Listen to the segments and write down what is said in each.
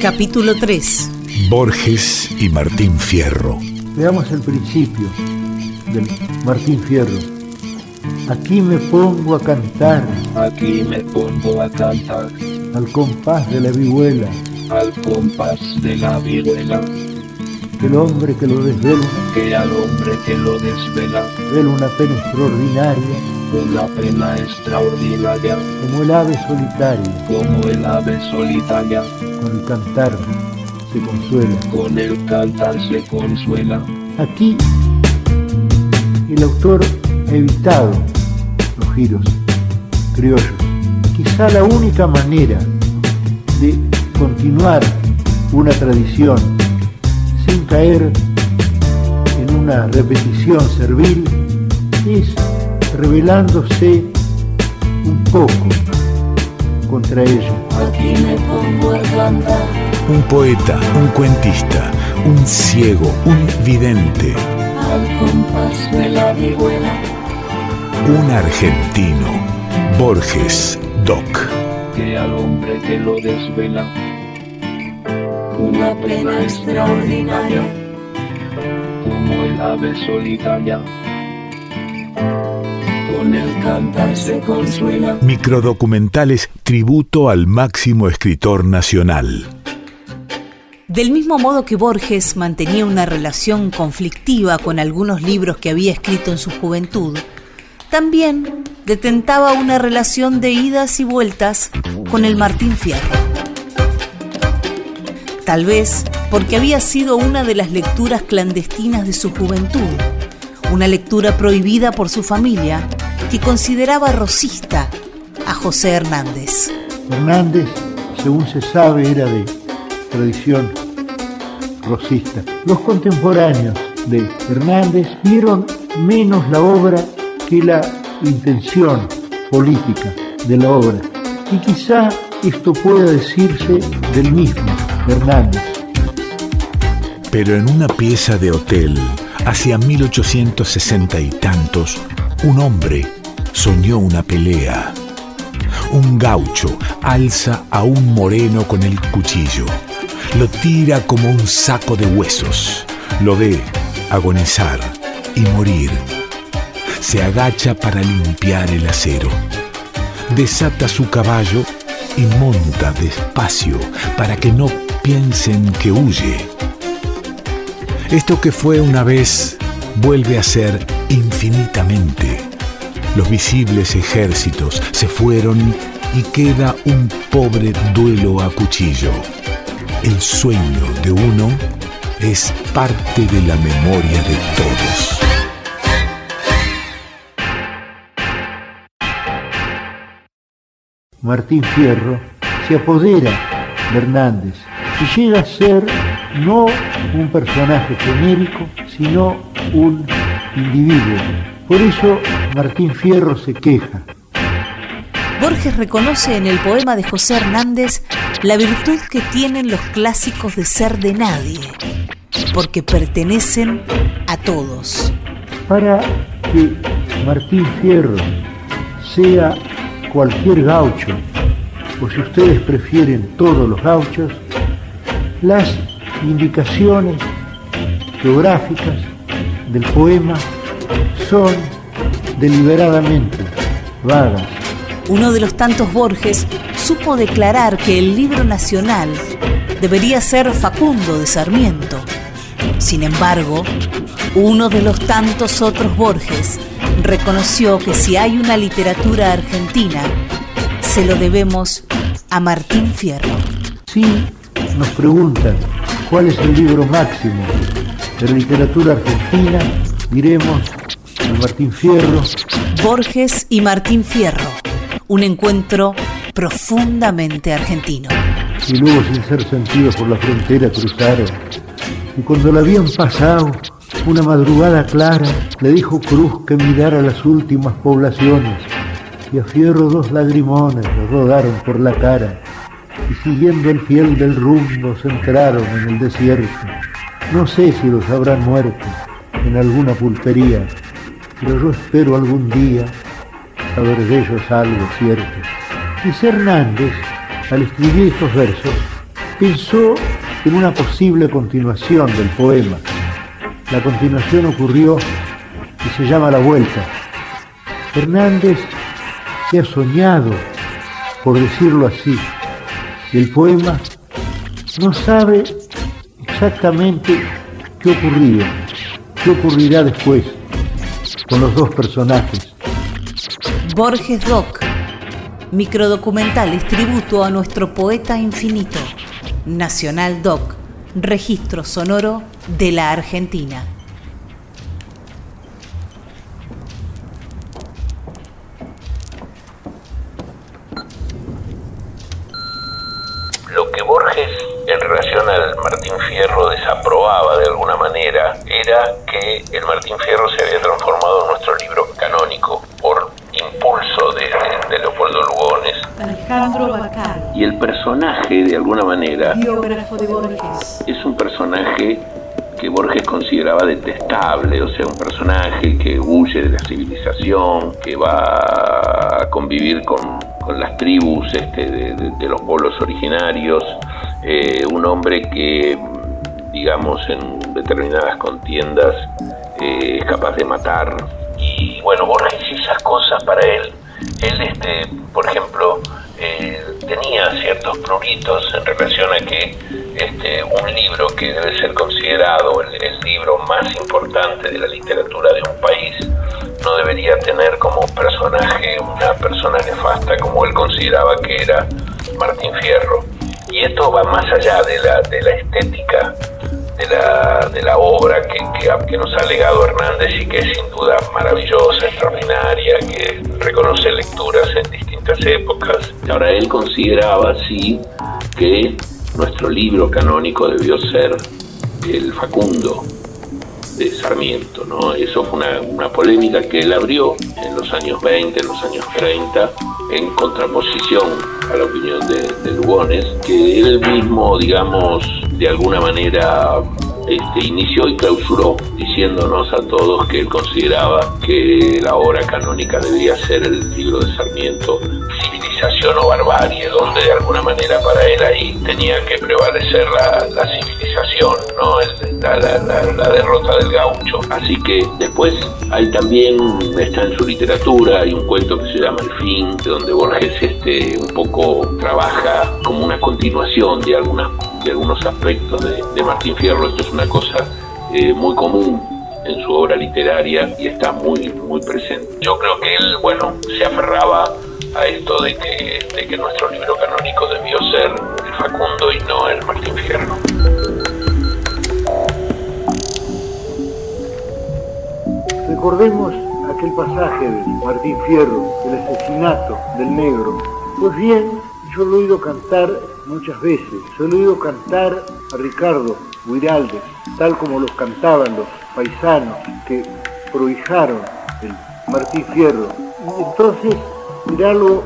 Capítulo 3. Borges y Martín Fierro. Veamos el principio del Martín Fierro. Aquí me pongo a cantar. Aquí me pongo a cantar. Al compás de la vihuela, al compás de la vihuela, que el hombre que lo desvela. Que al hombre que lo desvela, vela una pena extraordinaria, una pena extraordinaria, como el ave solitaria, como el ave solitaria, con el cantar se consuela. con el cantar se consuela. Aquí el autor ha evitado los giros criollos. Quizá la única manera de continuar una tradición sin caer en una repetición servil es rebelándose un poco contra ella. Aquí me pongo a cantar, Un poeta, un cuentista, un ciego, un vidente, al compás de la vihuela, un argentino. Borges, Doc. que al hombre que lo desvela, una pena extraordinaria, como el ave solitaria, con el cantar se consuela. Microdocumentales tributo al máximo escritor nacional. Del mismo modo que Borges mantenía una relación conflictiva con algunos libros que había escrito en su juventud, también detentaba una relación de idas y vueltas con el Martín Fierro. Tal vez porque había sido una de las lecturas clandestinas de su juventud, una lectura prohibida por su familia que consideraba rosista a José Hernández. Hernández, según se sabe, era de tradición rosista. Los contemporáneos de Hernández vieron menos la obra que la intención política de la obra. Y quizá esto pueda decirse del mismo Hernández. Pero en una pieza de hotel, hacia 1860 y tantos, un hombre soñó una pelea. Un gaucho alza a un moreno con el cuchillo. Lo tira como un saco de huesos. Lo ve agonizar y morir. Se agacha para limpiar el acero. Desata su caballo y monta despacio para que no piensen que huye. Esto que fue una vez vuelve a ser infinitamente. Los visibles ejércitos se fueron y queda un pobre duelo a cuchillo. El sueño de uno es parte de la memoria de todos. Martín Fierro se apodera de Hernández y llega a ser no un personaje genérico, sino un individuo. Por eso Martín Fierro se queja. Borges reconoce en el poema de José Hernández la virtud que tienen los clásicos de ser de nadie, porque pertenecen a todos. Para que Martín Fierro sea cualquier gaucho, o si ustedes prefieren todos los gauchos, las indicaciones geográficas del poema son deliberadamente vagas. Uno de los tantos Borges supo declarar que el libro nacional debería ser Facundo de Sarmiento. Sin embargo, uno de los tantos otros Borges reconoció que si hay una literatura argentina, se lo debemos a Martín Fierro. Si nos preguntan cuál es el libro máximo de la literatura argentina, diremos Martín Fierro, Borges y Martín Fierro, un encuentro profundamente argentino. y luego sin ser sentidos por la frontera cruzaron. Y cuando la habían pasado, una madrugada clara, le dijo Cruz que mirara las últimas poblaciones. Y a Fierro dos lagrimones le rodaron por la cara. Y siguiendo el fiel del rumbo se entraron en el desierto. No sé si los habrán muerto en alguna pulpería, pero yo espero algún día saber de ellos algo cierto. Y Hernández, al escribir estos versos, pensó en una posible continuación del poema. La continuación ocurrió y se llama La Vuelta. Hernández se ha soñado, por decirlo así, el poema no sabe exactamente qué ocurrió, qué ocurrirá después con los dos personajes. Borges Rock, microdocumental tributo a nuestro poeta infinito. Nacional Doc, registro sonoro de la Argentina. Lo que Borges en relación al Martín Fierro desaprobaba de alguna manera era que el Martín Fierro se había transformado en nuestro libro canónico por impulso de, Leopoldo Lugones. Alejandro Bacar. Y el personaje, de alguna manera, biógrafo de Borges. es un personaje que Borges consideraba detestable, o sea, un personaje que huye de la civilización, que va a convivir con, las tribus este, de, los pueblos originarios, eh, un hombre que, digamos, en determinadas contiendas eh, es capaz de matar. Y bueno, Borges esas cosas para él, él, este, por ejemplo, eh, tenía ciertos pruritos en relación a que este, un libro que debe ser considerado el, libro más importante de la literatura de un país no debería tener como personaje una persona nefasta como él consideraba que era Martín Fierro. Y esto va más allá de la, de la estética de la, de la obra que, que, nos ha legado Hernández y que es sin duda maravillosa, extraordinaria, que reconoce lecturas en distintas épocas. Ahora él consideraba así que nuestro libro canónico debió ser el Facundo de Sarmiento, ¿no? Eso fue una, una, polémica que él abrió en los años 20, en los años 30, en contraposición a la opinión de, de Lugones, que él mismo, digamos, de alguna manera este, inició y clausuró, diciéndonos a todos que él consideraba que la obra canónica debía ser el libro de Sarmiento, civilización o barbarie, donde de alguna manera para él ahí tenía que prevalecer la, civilización, ¿no? la, derrota del gaucho. Así que después hay también, está en su literatura, hay un cuento que se llama El fin, donde Borges este, un poco trabaja como una continuación de algunas de algunos aspectos de, Martín Fierro. Esto es una cosa eh, muy común en su obra literaria y está muy, muy presente. Yo creo que él, bueno, se aferraba a esto de que, nuestro libro canónico debió ser el Facundo y no el Martín Fierro. Recordemos aquel pasaje de Martín Fierro, el asesinato del negro. Pues bien, yo lo he oído cantar muchas veces. Yo he oído cantar a Ricardo Huiraldes, tal como los cantaban los paisanos que prohijaron el Martín Fierro. Y entonces, mirarlo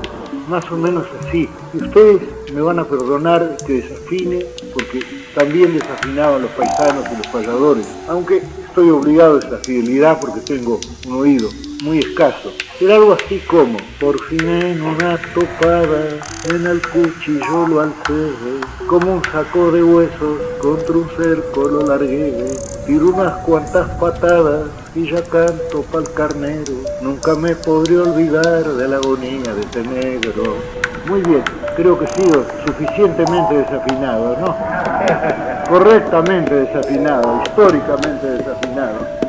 más o menos así. Y ustedes me van a perdonar que desafine, porque también desafinaban los paisanos y los payadores, aunque estoy obligado a esa fidelidad porque tengo un oído muy escaso. Era algo así como, por fin en una topada, en el cuchillo lo alcé, como un saco de huesos, contra un cerco lo largué, tiro unas cuantas patadas y ya canto pa'l carnero, nunca me podré olvidar de la agonía de este negro. Muy bien, creo que he sido suficientemente desafinado, ¿no? Correctamente desafinado, históricamente desafinado.